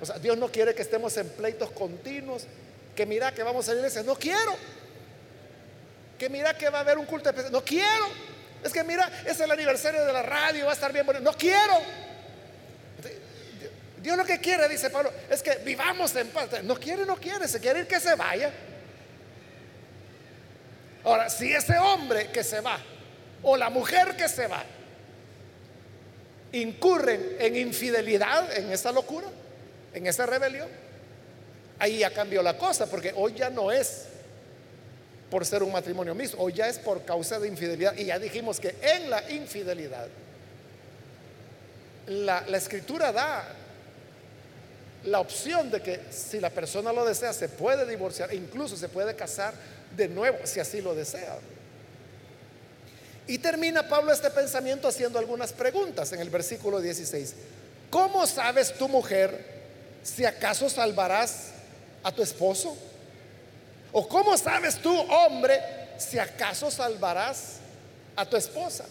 O sea, Dios no quiere que estemos en pleitos continuos, que mira que vamos a la iglesia, no quiero. Que mira que va a haber un culto especial, no quiero. Es que mira, es el aniversario de la radio, va a estar bien bueno. No quiero. Dios lo que quiere, dice Pablo, es que vivamos en paz. No quiere, no quiere, se quiere ir que se vaya. Ahora, si ese hombre que se va o la mujer que se va incurren en infidelidad, en esa locura, en esa rebelión, ahí ya cambió la cosa, porque hoy ya no es por ser un matrimonio mismo, hoy ya es por causa de infidelidad. Y ya dijimos que en la infidelidad, la, la escritura da la opción de que si la persona lo desea, se puede divorciar, incluso se puede casar de nuevo, si así lo desea. Y termina Pablo este pensamiento haciendo algunas preguntas en el versículo 16. ¿Cómo sabes tu mujer si acaso salvarás a tu esposo? ¿O cómo sabes tú, hombre, si acaso salvarás a tu esposa?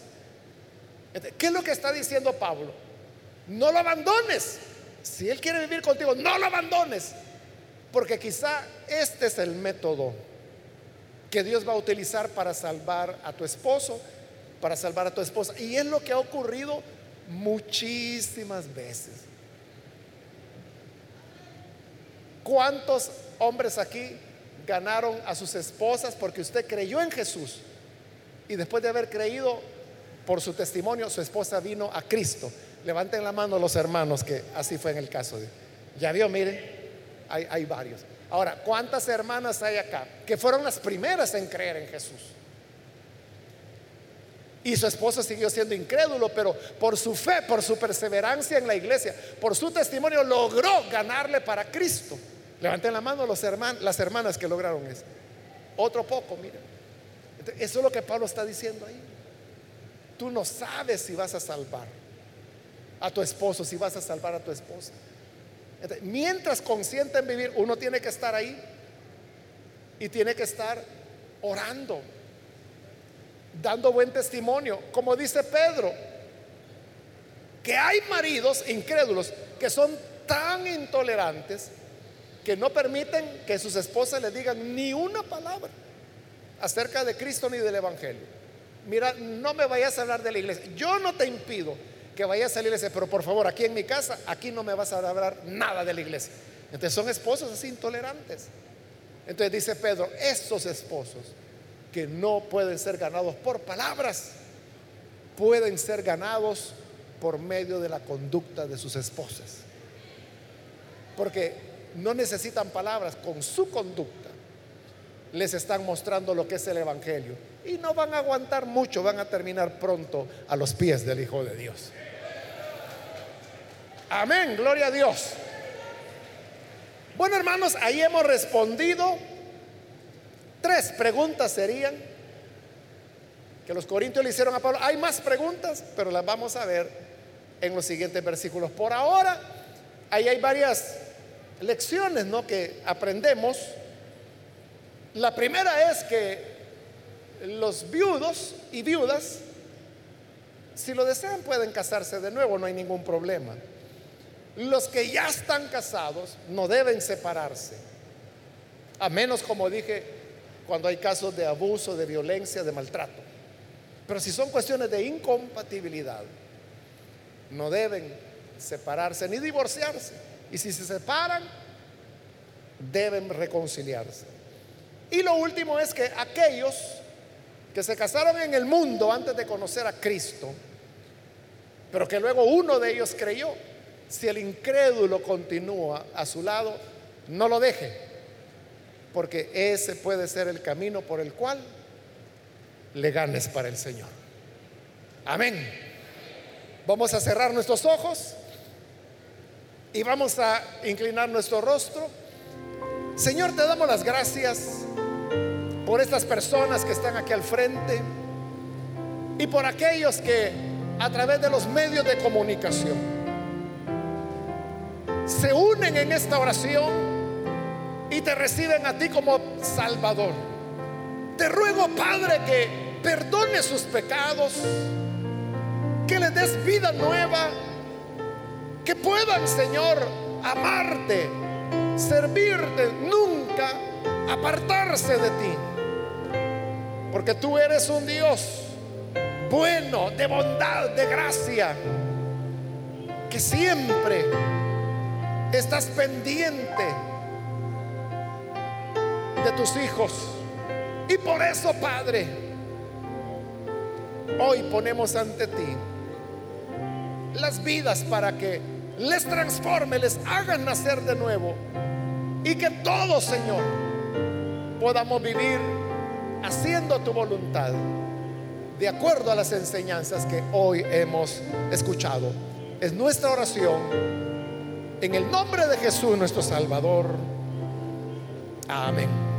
¿Qué es lo que está diciendo Pablo? No lo abandones. Si él quiere vivir contigo, no lo abandones. Porque quizá este es el método que Dios va a utilizar para salvar a tu esposo, para salvar a tu esposa. Y es lo que ha ocurrido muchísimas veces. ¿Cuántos hombres aquí ganaron a sus esposas porque usted creyó en Jesús? Y después de haber creído por su testimonio, su esposa vino a Cristo. Levanten la mano los hermanos que así fue en el caso de... Ya vio, miren, hay, varios. Ahora, ¿cuántas hermanas hay acá que fueron las primeras en creer en Jesús? Y su esposo siguió siendo incrédulo, pero por su fe, por su perseverancia en la iglesia, por su testimonio, logró ganarle para Cristo. Levanten la mano los las hermanas que lograron eso. Otro poco, miren. Eso es lo que Pablo está diciendo ahí. Tú no sabes si vas a salvar a tu esposo, si vas a salvar a tu esposa mientras consienten vivir, uno tiene que estar ahí y tiene que estar orando, dando buen testimonio, como dice Pedro, que hay maridos incrédulos que son tan intolerantes que no permiten que sus esposas le digan ni una palabra acerca de Cristo ni del Evangelio. Mira, no me vayas a hablar de la iglesia. Yo no te impido que vaya a salir ese, pero por favor, aquí en mi casa, aquí no me vas a hablar nada de la iglesia. Entonces son esposos así intolerantes. Entonces dice Pedro, estos esposos que no pueden ser ganados por palabras, pueden ser ganados por medio de la conducta de sus esposas. Porque no necesitan palabras, con su conducta les están mostrando lo que es el Evangelio. Y no van a aguantar mucho, van a terminar pronto a los pies del Hijo de Dios. Amén, gloria a Dios. Bueno, hermanos, ahí hemos respondido. Tres preguntas serían que los corintios le hicieron a Pablo. Hay más preguntas, pero las vamos a ver en los siguientes versículos. Por ahora, ahí hay varias lecciones ¿no? que aprendemos. La primera es que los viudos y viudas, si lo desean, pueden casarse de nuevo, no hay ningún problema. Los que ya están casados no deben separarse, a menos, como dije, cuando hay casos de abuso, de violencia, de maltrato. Pero si son cuestiones de incompatibilidad, no deben separarse ni divorciarse. Y si se separan, deben reconciliarse. Y lo último es que aquellos que se casaron en el mundo antes de conocer a Cristo, pero que luego uno de ellos creyó, si el incrédulo continúa a su lado, no lo deje, porque ese puede ser el camino por el cual le ganes para el Señor. Amén. Vamos a cerrar nuestros ojos y vamos a inclinar nuestro rostro. Señor, te damos las gracias por estas personas que están aquí al frente y por aquellos que a través de los medios de comunicación se unen en esta oración y te reciben a ti como Salvador. Te ruego, Padre, que perdone sus pecados, que les des vida nueva, que puedan, Señor, amarte, servirte, nunca apartarse de ti. Porque tú eres un Dios bueno, de bondad, de gracia, que siempre estás pendiente de tus hijos. Y por eso, Padre, hoy ponemos ante ti las vidas para que les transforme, les hagan nacer de nuevo. Y que todos, Señor, podamos vivir haciendo tu voluntad de acuerdo a las enseñanzas que hoy hemos escuchado. Es nuestra oración en el nombre de Jesús nuestro Salvador. Amén.